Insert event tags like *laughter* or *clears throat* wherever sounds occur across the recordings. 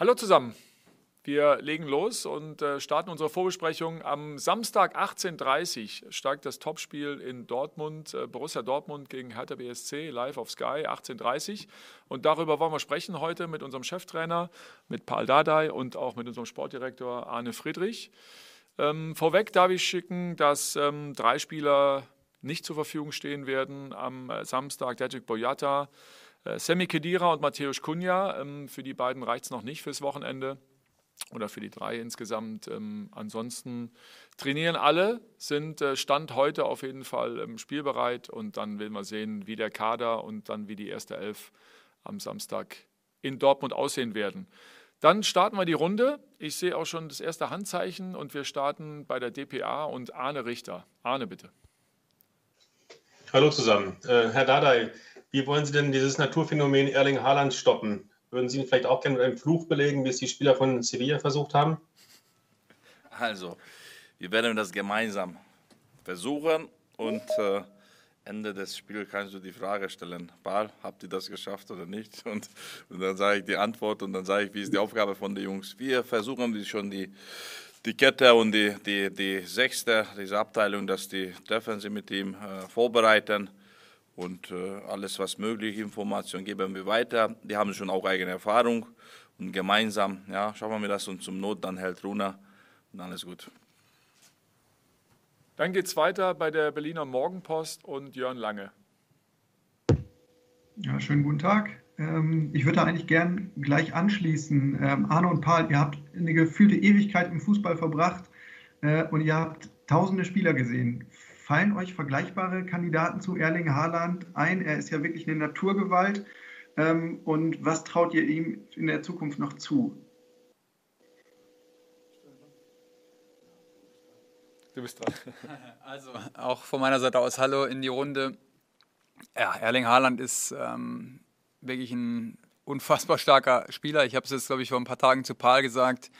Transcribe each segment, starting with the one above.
Hallo zusammen. Wir legen los und äh, starten unsere Vorbesprechung. Am Samstag 18.30 Uhr steigt das Topspiel in Dortmund, äh, Borussia Dortmund gegen Hertha BSC, live auf Sky, 18.30 Uhr. Und darüber wollen wir sprechen heute mit unserem Cheftrainer, mit Paul Dardai und auch mit unserem Sportdirektor Arne Friedrich. Ähm, vorweg darf ich schicken, dass ähm, drei Spieler nicht zur Verfügung stehen werden am äh, Samstag. Dedrick Boyata, Sammy Kedira und Matthäus Kunja. Ähm, für die beiden reicht es noch nicht fürs Wochenende oder für die drei insgesamt. Ähm, ansonsten trainieren alle, sind äh, Stand heute auf jeden Fall ähm, spielbereit und dann werden wir sehen, wie der Kader und dann wie die erste Elf am Samstag in Dortmund aussehen werden. Dann starten wir die Runde. Ich sehe auch schon das erste Handzeichen und wir starten bei der DPA und Arne Richter. Arne, bitte. Hallo zusammen. Äh, Herr Dardai, wie wollen Sie denn dieses Naturphänomen Erling Haaland stoppen? Würden Sie ihn vielleicht auch gerne mit einem Fluch belegen, wie es die Spieler von Sevilla versucht haben? Also, wir werden das gemeinsam versuchen und äh, Ende des Spiels kannst du die Frage stellen, Ball, habt ihr das geschafft oder nicht? *laughs* Und, und dann sage ich die Antwort und dann sage ich, wie ist die Aufgabe von den Jungs. Wir versuchen schon die, die Kette und die, die, die sechste, diese Abteilung, dass die Defensive mit ihm äh, vorbereiten und äh, alles, was möglich, Informationen geben wir weiter. Die haben schon auch eigene Erfahrung und gemeinsam, ja, schauen wir das und zum Not dann hält Runa und ist gut. Dann geht es weiter bei der Berliner Morgenpost und Jörn Lange. Ja, schönen guten Tag. Ähm, ich würde eigentlich gern gleich anschließen. Ähm, Arne und Paul, ihr habt eine gefühlte Ewigkeit im Fußball verbracht äh, und ihr habt tausende Spieler gesehen. Fallen euch vergleichbare Kandidaten zu Erling Haaland ein? Er ist ja wirklich eine Naturgewalt. Ähm, und was traut ihr ihm in der Zukunft noch zu? Du bist dran. *laughs* Also auch von meiner Seite aus Hallo in die Runde. Ja, Erling Haaland ist ähm, wirklich ein unfassbar starker Spieler. Ich habe es jetzt, glaube ich, vor ein paar Tagen zu Paul gesagt.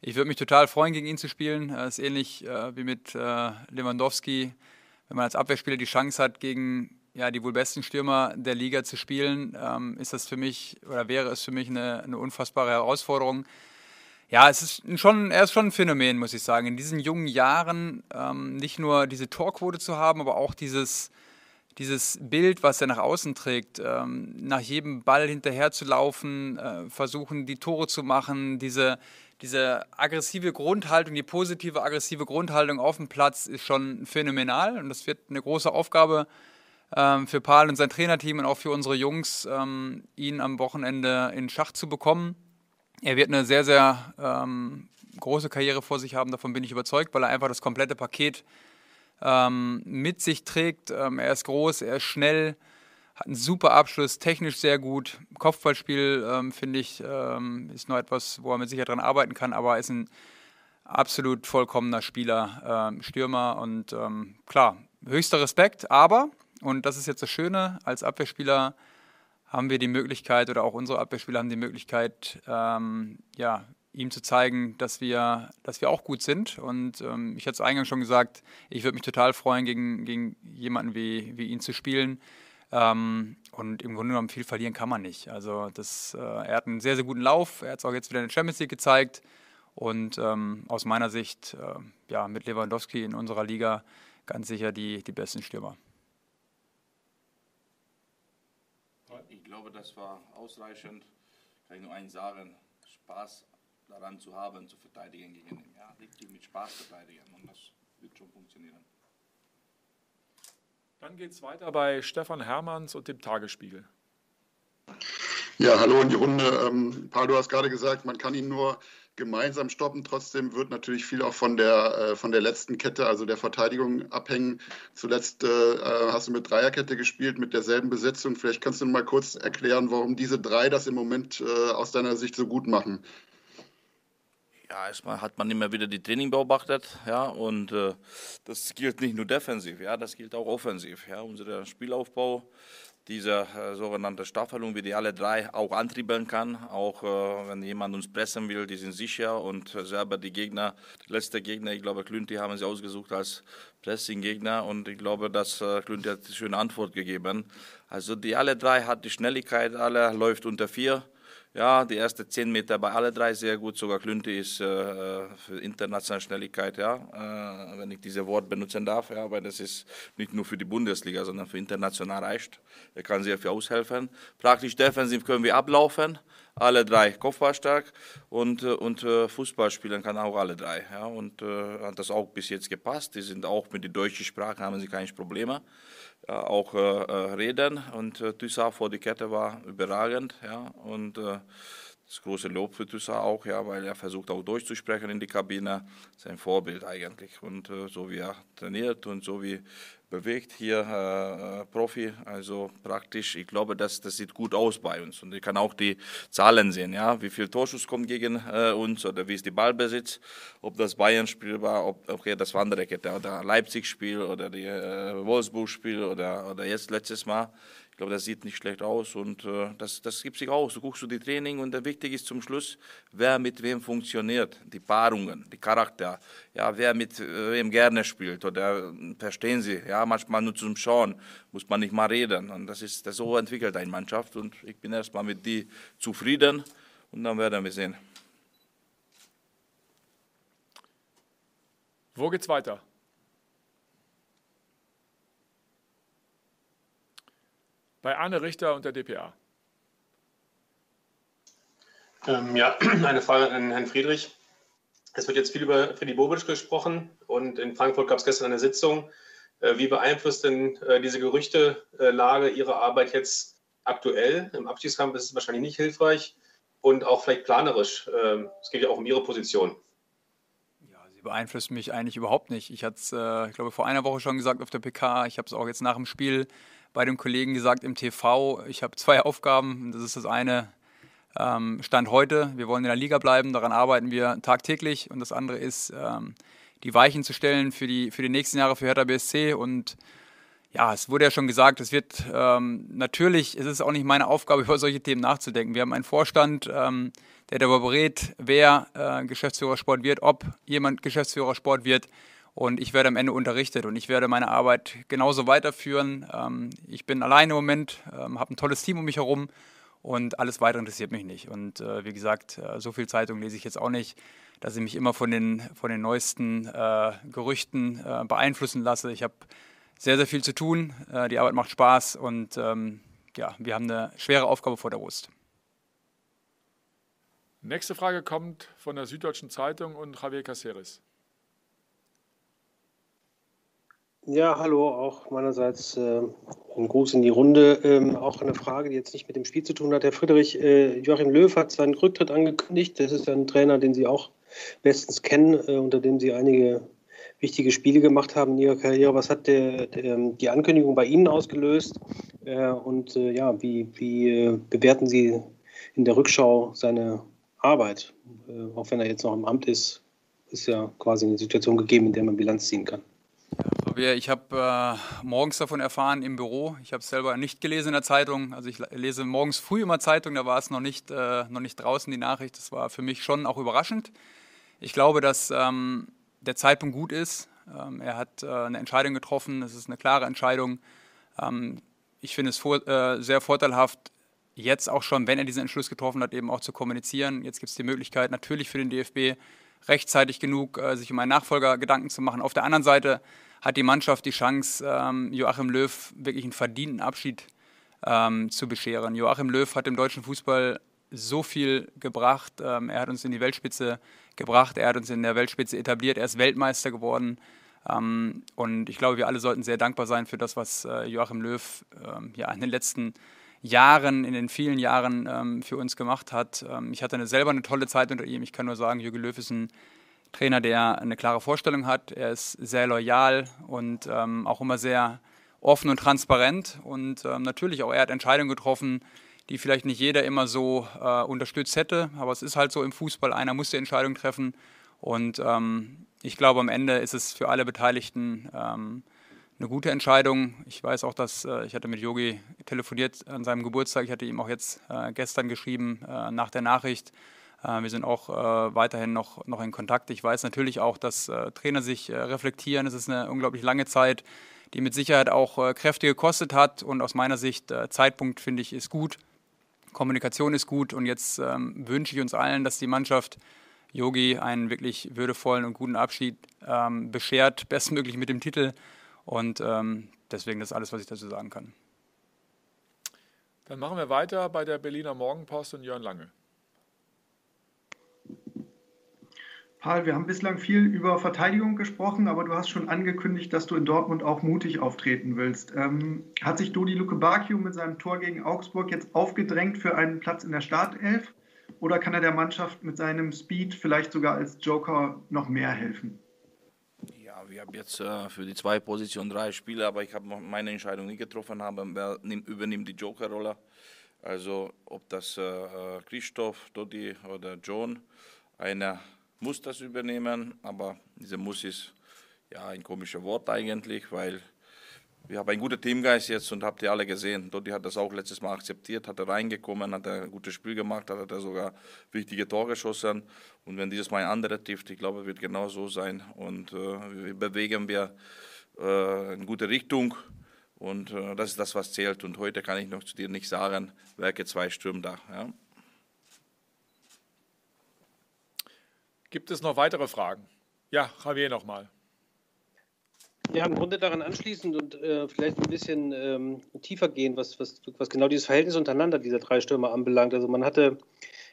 Ich würde mich total freuen, gegen ihn zu spielen. Das ist ähnlich äh, wie mit äh, Lewandowski wenn man als Abwehrspieler die Chance hat, gegen ja, die wohl besten Stürmer der Liga zu spielen, ähm, ist das für mich oder wäre es für mich eine, eine unfassbare Herausforderung. Ja, es ist schon, er ist schon ein Phänomen, muss ich sagen. In diesen jungen Jahren ähm, nicht nur diese Torquote zu haben, aber auch dieses, dieses Bild, was er nach außen trägt, ähm, nach jedem Ball hinterher zu laufen, äh, versuchen, die Tore zu machen, diese, diese aggressive Grundhaltung, die positive aggressive Grundhaltung auf dem Platz ist schon phänomenal und das wird eine große Aufgabe ähm, für Paul und sein Trainerteam und auch für unsere Jungs, ähm, ihn am Wochenende in Schach zu bekommen. Er wird eine sehr, sehr ähm, große Karriere vor sich haben, davon bin ich überzeugt, weil er einfach das komplette Paket ähm, mit sich trägt. Ähm, er ist groß, er ist schnell, hat einen super Abschluss, technisch sehr gut. Kopfballspiel, ähm, finde ich, ähm, ist noch etwas, wo er mit Sicherheit dran arbeiten kann, aber er ist ein absolut vollkommener Spieler, ähm, Stürmer und ähm, klar, höchster Respekt, aber, und das ist jetzt das Schöne, als Abwehrspieler haben wir die Möglichkeit oder auch unsere Abwehrspieler haben die Möglichkeit, ähm, ja, ihm zu zeigen, dass wir, dass wir auch gut sind. Und ähm, ich hatte es eingangs schon gesagt, ich würde mich total freuen, gegen, gegen jemanden wie, wie ihn zu spielen. Ähm, und im Grunde genommen viel verlieren kann man nicht. Also das, äh, er hat einen sehr, sehr guten Lauf. Er hat es auch jetzt wieder in der Champions League gezeigt. Und ähm, aus meiner Sicht, äh, ja, mit Lewandowski in unserer Liga ganz sicher die, die besten Stürmer. Ich glaube, das war ausreichend. Kann ich nur eins sagen: Spaß daran zu haben, zu verteidigen gegen ihn. Ja, mit Spaß verteidigen. Und das wird schon funktionieren. Dann geht es weiter bei Stefan Hermanns und dem Tagesspiegel. Ja, hallo in die Runde. Ähm, Paul, du hast gerade gesagt, man kann ihn nur gemeinsam stoppen. Trotzdem wird natürlich viel auch von der, äh, von der letzten Kette, also der Verteidigung, abhängen. Zuletzt äh, äh hast du mit Dreierkette gespielt, mit derselben Besetzung. Vielleicht kannst du mal kurz erklären, warum diese drei das im Moment äh, aus deiner Sicht so gut machen. Ja, erstmal hat man immer wieder die Training beobachtet, ja, und äh, das gilt nicht nur defensiv, ja, das gilt auch offensiv, ja, unser Spielaufbau, diese äh, sogenannte Staffelung, wie die alle drei auch antriebeln kann, auch äh, wenn jemand uns pressen will, die sind sicher und selber die Gegner, die letzte Gegner, ich glaube, Klünti haben sie ausgesucht als Pressing-Gegner und ich glaube, dass äh, Klünti hat eine schöne Antwort gegeben. Also die alle drei hat die Schnelligkeit, alle läuft unter vier Ja, die ersten zehn Meter bei alle drei sehr gut. Sogar Klünte ist äh, für internationale Schnelligkeit, ja, äh, wenn ich dieses Wort benutzen darf, ja, weil das ist nicht nur für die Bundesliga, sondern für international reicht. Er kann sehr viel aushelfen. Praktisch defensiv können wir ablaufen, alle drei kopfballstark und, äh, und äh, Fußball spielen kann auch alle drei. Ja, und äh, hat das auch bis jetzt gepasst. Die sind auch mit der deutschen Sprache haben sie keine Probleme auch äh, äh, reden. Und äh, Thyssa vor die Kette war überragend. Ja, und äh, das große Lob für Thyssa auch, ja, weil er versucht auch durchzusprechen in die Kabine. Sein Vorbild eigentlich. Und äh, so wie er trainiert und so wie bewegt hier äh, Profi, also praktisch, ich glaube, das, das sieht gut aus bei uns und ich kann auch die Zahlen sehen, ja, wie viel Torschuss kommt gegen äh, uns oder wie ist die Ballbesitz, ob das Bayern-Spiel war, ob okay, das war oder Leipzig-Spiel oder die äh, Wolfsburg-Spiel oder, oder jetzt letztes Mal. Ich glaube, das sieht nicht schlecht aus und äh, das, das gibt sich aus. Du guckst du die Training und wichtig ist zum Schluss, wer mit wem funktioniert, die Paarungen, die Charakter, ja, wer mit wem gerne spielt oder verstehen sie, ja, manchmal nur zum Schauen muss man nicht mal reden und das ist das so entwickelt eine Mannschaft und ich bin erstmal mit die zufrieden und dann werden wir sehen. Wo geht's weiter? Bei Arne Richter und der DPA. Ähm, ja, *clears throat* eine Frage an Herrn Friedrich. Es wird jetzt viel über Freddy Bobic gesprochen und in Frankfurt gab es gestern eine Sitzung. Äh, wie beeinflusst denn äh, diese Gerüchtelage Ihre Arbeit jetzt aktuell? Im Abstiegskampf ist es wahrscheinlich nicht hilfreich und auch vielleicht planerisch. Ähm, es geht ja auch um Ihre Position. Ja, sie beeinflusst mich eigentlich überhaupt nicht. Ich hatte es, äh, ich glaube, vor einer Woche schon gesagt auf der PK. Ich habe es auch jetzt nach dem Spiel bei dem Kollegen gesagt im TV, ich habe zwei *laughs* Aufgaben. Das ist das eine, ähm, Stand heute, wir wollen in der Liga bleiben, daran arbeiten wir tagtäglich. Und das andere ist, ähm, die Weichen zu stellen für die, für die nächsten Jahre für Hertha BSC. Und ja, es wurde ja schon gesagt, es wird ähm, natürlich, es ist auch nicht meine Aufgabe, *laughs* über solche Themen nachzudenken. Wir haben einen Vorstand, ähm, der darüber berät, wer äh, Geschäftsführer wird, ob jemand Geschäftsführer Sport wird und ich werde am Ende unterrichtet und ich werde meine Arbeit genauso weiterführen. Ähm, ich bin alleine im Moment, ähm, habe ein tolles Team um mich herum und alles weitere interessiert mich nicht. Und äh, wie gesagt, äh, so viel Zeitung lese ich jetzt auch nicht, dass ich mich immer von den, von den neuesten äh, Gerüchten äh, beeinflussen lasse. Ich habe sehr, sehr viel zu tun. Äh, die Arbeit macht Spaß und ähm, ja, wir haben eine schwere Aufgabe vor der Brust. Nächste Frage kommt von der Süddeutschen Zeitung und Javier Caceres. Ja, hallo, auch meinerseits äh, ein Gruß in die Runde. Ähm, auch eine Frage, die jetzt nicht mit dem Spiel zu tun hat. Herr Friedrich, äh, Joachim Löw hat seinen Rücktritt angekündigt. Das ist ein Trainer, den Sie auch bestens kennen, äh, unter dem Sie einige wichtige Spiele gemacht haben in Ihrer Karriere. Was hat der, der, ähm, die Ankündigung bei Ihnen ausgelöst? Äh, und äh, ja, wie, wie äh, bewerten Sie in der Rückschau seine Arbeit? auch wenn er jetzt noch im Amt ist, ist ja quasi eine Situation gegeben, in der man Bilanz ziehen kann. Ja, ich habe äh, morgens davon erfahren im Büro. Ich habe es selber nicht gelesen in der Zeitung. Also ich lese morgens früh immer Zeitung, da war es noch nicht, äh, noch nicht draußen, die Nachricht. Das war für mich schon auch überraschend. Ich glaube, dass ähm, der Zeitpunkt gut ist. Ähm, er hat äh, eine Entscheidung getroffen. Es ist eine klare Entscheidung. Ähm, ich finde es vor, äh, sehr vorteilhaft, jetzt auch schon, wenn er diesen Entschluss getroffen hat, eben auch zu kommunizieren. Jetzt gibt es die Möglichkeit natürlich für den DFB rechtzeitig genug, äh, sich um einen Nachfolger Gedanken zu machen. Auf der anderen Seite hat die Mannschaft die Chance, ähm, Joachim Löw wirklich einen verdienten Abschied ähm, zu bescheren. Joachim Löw hat dem deutschen Fußball so viel gebracht. Ähm, er hat uns in die Weltspitze gebracht, er hat uns in der Weltspitze etabliert, er ist Weltmeister geworden. Und ich glaube, wir alle sollten sehr dankbar sein für das, was äh, Joachim Löw ja, in den letzten Jahren, in den vielen Jahren ähm, für uns gemacht hat. Ähm, ich hatte eine, selber eine tolle Zeit unter ihm. Ich kann nur sagen, Jürgen Löw ist ein Trainer, der eine klare Vorstellung hat. Er ist sehr loyal und ähm, auch immer sehr offen und transparent. Und ähm, natürlich auch er hat Entscheidungen getroffen, die vielleicht nicht jeder immer so äh, unterstützt hätte. Aber es ist halt so im Fußball, einer muss die Entscheidung treffen. Und ähm, ich glaube, am Ende ist es für alle Beteiligten ähm, eine gute Entscheidung. Ich weiß auch, dass äh, ich hatte mit Yogi telefoniert an seinem Geburtstag. Ich hatte ihm auch jetzt äh, gestern geschrieben äh, nach der Nachricht. Äh, wir sind auch äh, weiterhin noch, noch in Kontakt. Ich weiß natürlich auch, dass äh, Trainer sich reflektieren. Es ist eine unglaublich lange Zeit, die mit Sicherheit auch Kräfte gekostet hat. Und aus meiner Sicht, Zeitpunkt finde ich, ist gut. Kommunikation ist gut und jetzt ähm, wünsche ich uns allen, dass die Mannschaft Yogi einen wirklich würdevollen und guten Abschied ähm, beschert, *laughs* bestmöglich mit dem Titel. Und ähm, deswegen das ist alles, was ich dazu sagen kann. Dann machen wir weiter bei der Berliner Morgenpost und Jörn Lange. Paul, wir haben bislang viel über Verteidigung gesprochen, aber du hast schon angekündigt, dass du in Dortmund auch mutig auftreten willst. Ähm, hat sich Dodi Luke Bakio mit seinem Tor gegen Augsburg jetzt aufgedrängt für einen Platz in der Startelf? Oder kann er der Mannschaft mit seinem Speed vielleicht sogar als Joker noch mehr helfen? Wir haben jetzt äh, für die zwei Positionen drei Spieler, aber ich habe meine Entscheidung nicht getroffen, habe, wer nimmt, übernimmt die Joker-Rolle. Also ob das äh, äh Christoph, Dodi oder John, einer muss das übernehmen, aber dieser Muss ist ja ein komisches Wort eigentlich, weil wir haben einen guten Teamgeist jetzt und habt ihr alle gesehen. Dotti hat das auch letztes Mal akzeptiert, hat er reingekommen, hat er ein gutes Spiel gemacht, hat er sogar wichtige Tore geschossen. Und wenn dieses Mal ein anderer trifft, ich glaube, wird genau so sein. Und äh, wir bewegen wir äh, in gute Richtung. Und äh, das ist das, was zählt. Und heute kann ich noch zu dir nicht sagen, welche zwei Stürme da. Ja. Gibt es noch weitere Fragen? Ja, Javier nochmal. Ja, im Grunde daran anschließend und äh, vielleicht ein bisschen ähm, tiefer gehen, was, was, was genau dieses Verhältnis untereinander dieser drei Stürmer anbelangt. Also man hatte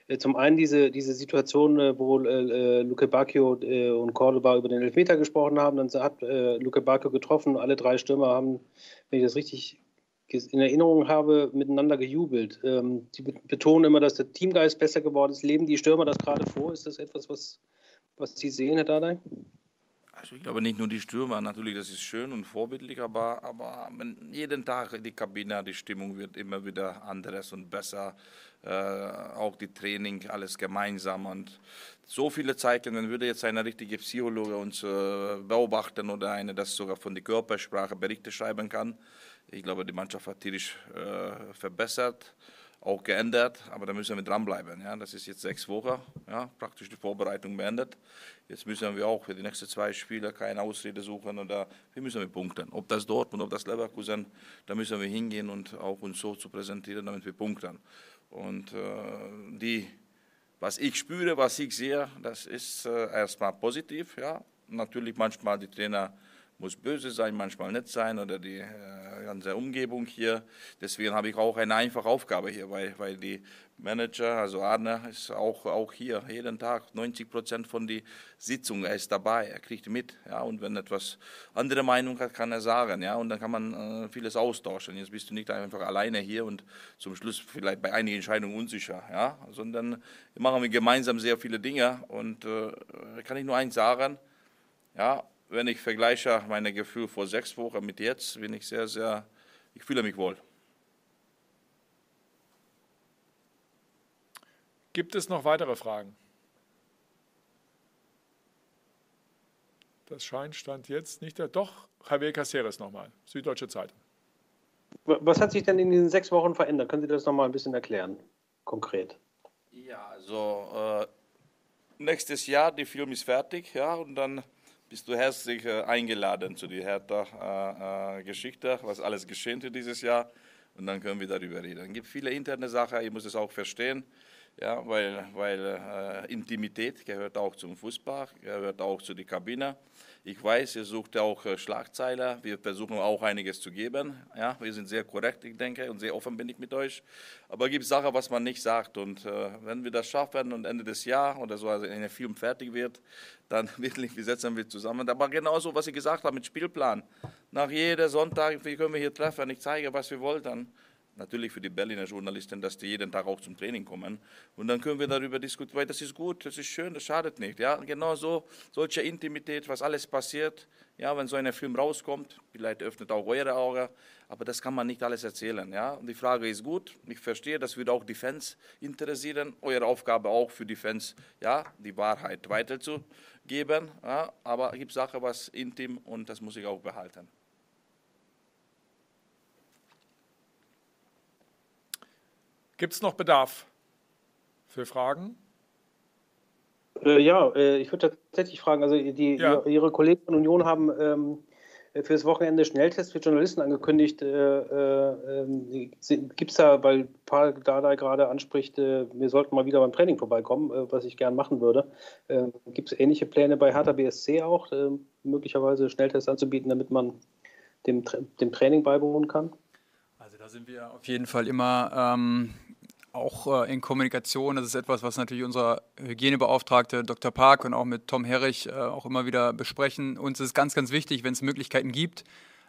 äh, zum einen diese, diese Situation, äh, wo äh, äh Luke Bacchio äh, und Cordoba über den Elfmeter gesprochen haben. Dann hat äh, Luke Bacchio getroffen. Alle drei Stürmer haben, wenn ich das richtig in Erinnerung habe, miteinander gejubelt. Ähm, die betonen immer, dass der Teamgeist besser geworden ist. Leben die Stürmer das gerade vor? Ist das etwas, was, was Sie sehen, Herr Dardai? Also ich glaube nicht nur die Stürmer, natürlich, das ist schön und vorbildlich, aber, aber jeden Tag die Kabine, die Stimmung wird immer wieder anderes und besser. Äh, auch die Training, alles gemeinsam und so viele Zeichen, wenn würde jetzt ein richtiger Psychologe uns äh, beobachten oder eine, das sogar von der Körpersprache Berichte schreiben kann, ich glaube, die Mannschaft hat tierisch äh, verbessert, auch geändert, aber da müssen wir dranbleiben. Ja. Das ist jetzt sechs Wochen, ja, praktisch die Vorbereitung beendet. Jetzt müssen wir auch für die nächsten zwei Spiele keine Ausrede suchen oder wir müssen wir punkten. Ob das Dortmund, ob das Leverkusen, da müssen wir hingehen und auch uns so zu präsentieren, damit wir punkten. Und äh, die, was ich spüre, was ich sehe, das ist äh, erstmal positiv. Ja. Natürlich manchmal die Trainer muss böse sein, manchmal nett sein oder die äh, ganze Umgebung hier. Deswegen habe ich auch eine einfache Aufgabe hier, weil, weil die Manager, also Arne, ist auch, auch hier jeden Tag 90 Prozent von der Sitzung, er ist dabei, er kriegt mit. Ja, und wenn etwas andere Meinung hat, kann er sagen. Ja, und dann kann man äh, vieles austauschen. Jetzt bist du nicht einfach alleine hier und zum Schluss vielleicht bei einigen Entscheidungen unsicher, ja, sondern machen wir gemeinsam sehr viele Dinge. Und äh, kann ich nur eins sagen, ja, wenn ich vergleiche meine Gefühle vor sechs Wochen mit jetzt, bin ich sehr, sehr, ich fühle mich wohl. Gibt es noch weitere Fragen? Das scheint Stand jetzt nicht der. Doch, Javier Caceres nochmal, Süddeutsche Zeitung. Was hat sich denn in diesen sechs Wochen verändert? Können Sie das nochmal ein bisschen erklären, konkret? Ja, also äh, nächstes Jahr, der Film ist fertig, ja, und dann bist du herzlich äh, eingeladen zu der Hertha-Geschichte, was alles geschehen ist dieses Jahr. Und dann können wir darüber reden. Es gibt viele interne Sachen, ich muss es auch verstehen, ja, weil, weil äh, Intimität gehört auch zum Fußball, gehört auch zu der Kabine. Ich weiß, ihr sucht auch äh, Schlagzeiler. Wir versuchen auch einiges zu geben. Ja, wir sind sehr korrekt, ich denke, und sehr offen bin ich mit euch. Aber es gibt Sachen, was man nicht sagt. Und äh, wenn wir das schaffen und Ende des Jahres oder so, also wenn der Film fertig wird, dann *laughs* wirklich, wir setzen wir zusammen. Aber genauso, was ich gesagt habe mit Spielplan. Nach jedem Sonntag, wie können wir hier treffen? Ich zeige, was wir wollten natürlich für die Berliner Journalisten, dass die jeden Tag auch zum Training kommen. Und dann können wir darüber diskutieren, weil das ist gut, das ist schön, das schadet nicht. Ja, genau so, solche Intimität, was alles passiert. Ja, wenn so ein Film rauskommt, vielleicht öffnet auch eure Augen, aber das kann man nicht alles erzählen. Ja, und die Frage ist gut, ich verstehe, das würde auch die Fans interessieren. Eure Aufgabe auch für die Fans, ja, die Wahrheit weiterzugeben. Ja, aber es gibt Sachen, was intim und das muss ich auch behalten. Gibt es noch Bedarf für Fragen? Äh, ja, äh, ich würde tatsächlich fragen, also die, ja. Ihre Kollegen von Union haben ähm, äh, für das Wochenende Schnelltest für Journalisten angekündigt. Äh, äh, Gibt es da, weil Paul Dardai gerade anspricht, äh, wir sollten mal wieder beim Training vorbeikommen, äh, was ich gern machen würde. Äh, Gibt es ähnliche Pläne bei Hertha BSC auch, möglicherweise Schnelltests anzubieten, damit man dem, dem Training beiwohnen kann? Also da sind wir auf jeden Fall immer ähm, auch äh, in Kommunikation. Das ist etwas, was natürlich unser Hygienebeauftragte Dr. Park und auch mit Tom Herrich äh, auch immer wieder besprechen. Uns ist ganz, ganz wichtig, wenn es Möglichkeiten gibt,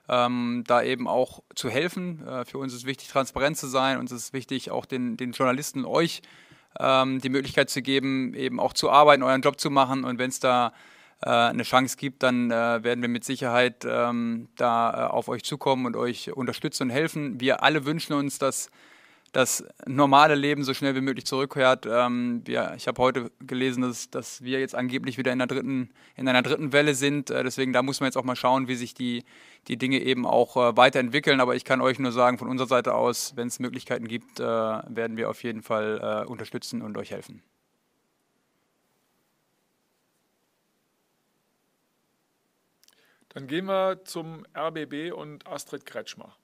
ähm, da eben auch zu helfen. Äh, für uns ist wichtig, transparent zu sein. Uns ist wichtig, auch den, den Journalisten, euch ähm, die Möglichkeit zu geben, eben auch zu arbeiten, euren Job zu machen. Und wenn es da äh, eine Chance gibt, dann äh, werden wir mit Sicherheit ähm, da äh, auf euch zukommen und euch unterstützen und helfen. Wir alle wünschen uns, dass das normale Leben so schnell wie möglich zurückkehrt. Ähm, wir, ich habe heute gelesen, dass, dass wir jetzt angeblich wieder in, der dritten, in einer dritten Welle sind. Äh, deswegen da muss man jetzt auch mal schauen, wie sich die, die Dinge eben auch äh, weiterentwickeln. Aber ich kann euch nur sagen, von unserer Seite aus, wenn es Möglichkeiten gibt, äh, werden wir auf jeden Fall äh, unterstützen und euch helfen. Dann gehen wir zum RBB und Astrid Kretschmer.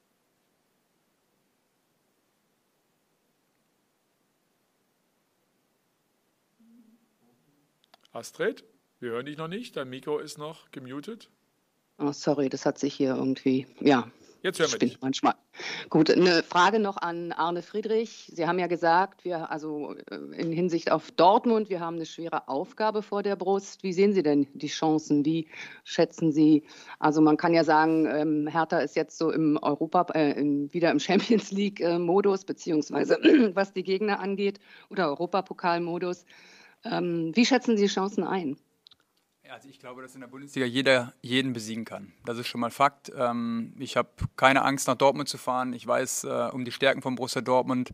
Astrid, wir hören dich noch nicht. Dein Mikro ist noch gemutet. Oh, sorry, das hat sich hier irgendwie, ja. Jetzt hören wir dich. Manchmal. Gut, eine Frage noch an Arne Friedrich. Sie haben ja gesagt, wir, also äh, in Hinsicht auf Dortmund, wir haben eine schwere Aufgabe vor der Brust. Wie sehen Sie denn die Chancen? Wie schätzen Sie? Also man kann ja sagen, ähm, Hertha ist jetzt so im Europa, äh, wieder im Champions League-Modus, beziehungsweise *clears throat* was die Gegner angeht, oder Europapokalmodus. Ähm, wie schätzen Sie Chancen ein? Also ich glaube, dass in der Bundesliga jeder jeden besiegen kann. Das ist schon mal Fakt. Ähm, ich habe keine Angst, nach Dortmund zu fahren. Ich weiß äh, um die Stärken von Borussia Dortmund.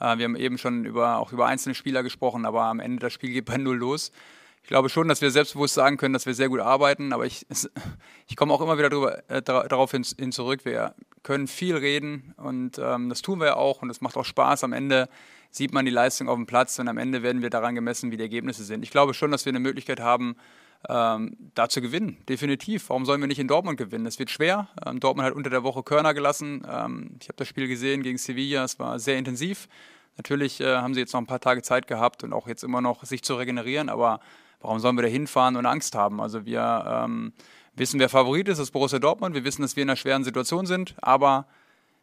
Äh, wir haben eben schon über, auch über einzelne Spieler gesprochen, aber am Ende das Spiel geht bei Null los. Ich glaube schon, dass wir selbstbewusst sagen können, dass wir sehr gut arbeiten, aber ich, ich komme auch immer wieder drüber, äh, darauf hin, hin, zurück. Wir können viel reden und ähm, das tun wir ja auch und es macht auch Spaß. Am Ende sieht man die Leistung auf dem Platz und am Ende werden wir daran gemessen, wie die Ergebnisse sind. Ich glaube schon, dass wir eine Möglichkeit haben, ähm, da zu gewinnen. Definitiv. Warum sollen wir nicht in Dortmund gewinnen? Es wird schwer. Ähm, Dortmund hat unter der Woche Körner gelassen. Ähm, ich habe das Spiel gesehen gegen Sevilla. Es war sehr intensiv. Natürlich äh, haben sie jetzt noch ein paar Tage Zeit gehabt und auch jetzt immer noch sich zu regenerieren. Aber warum sollen wir da hinfahren und Angst haben? Also wir ähm, wissen, wer Favorit ist, das ist Borussia Dortmund. Wir wissen, dass wir in einer schweren Situation sind. Aber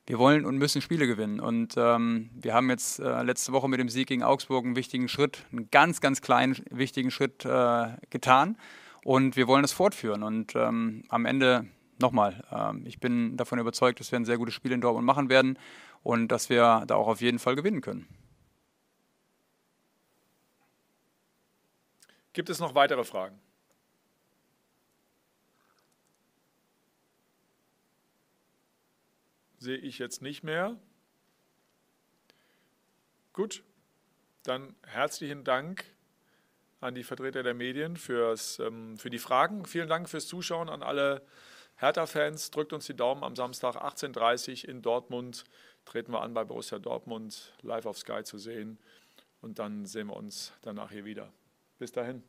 wir wollen und müssen Spiele gewinnen. Und ähm, wir haben jetzt äh, letzte Woche mit dem Sieg gegen Augsburg einen wichtigen Schritt, einen ganz, ganz kleinen, wichtigen Schritt äh, getan. Und wir wollen das fortführen. Und ähm, am Ende nochmal, äh, ich bin davon überzeugt, dass wir ein sehr gutes Spiel in Dortmund machen werden und dass wir da auch auf jeden Fall gewinnen können. Gibt es noch weitere Fragen? sehe ich jetzt nicht mehr. Gut, dann herzlichen Dank an die Vertreter der Medien fürs, ähm, für die Fragen. Vielen Dank fürs Zuschauen an alle Hertha-Fans. Drückt uns die Daumen am Samstag 18.30 Uhr in Dortmund. Treten wir an bei Borussia Dortmund live auf Sky zu sehen. Und dann sehen wir uns danach hier wieder. Bis dahin.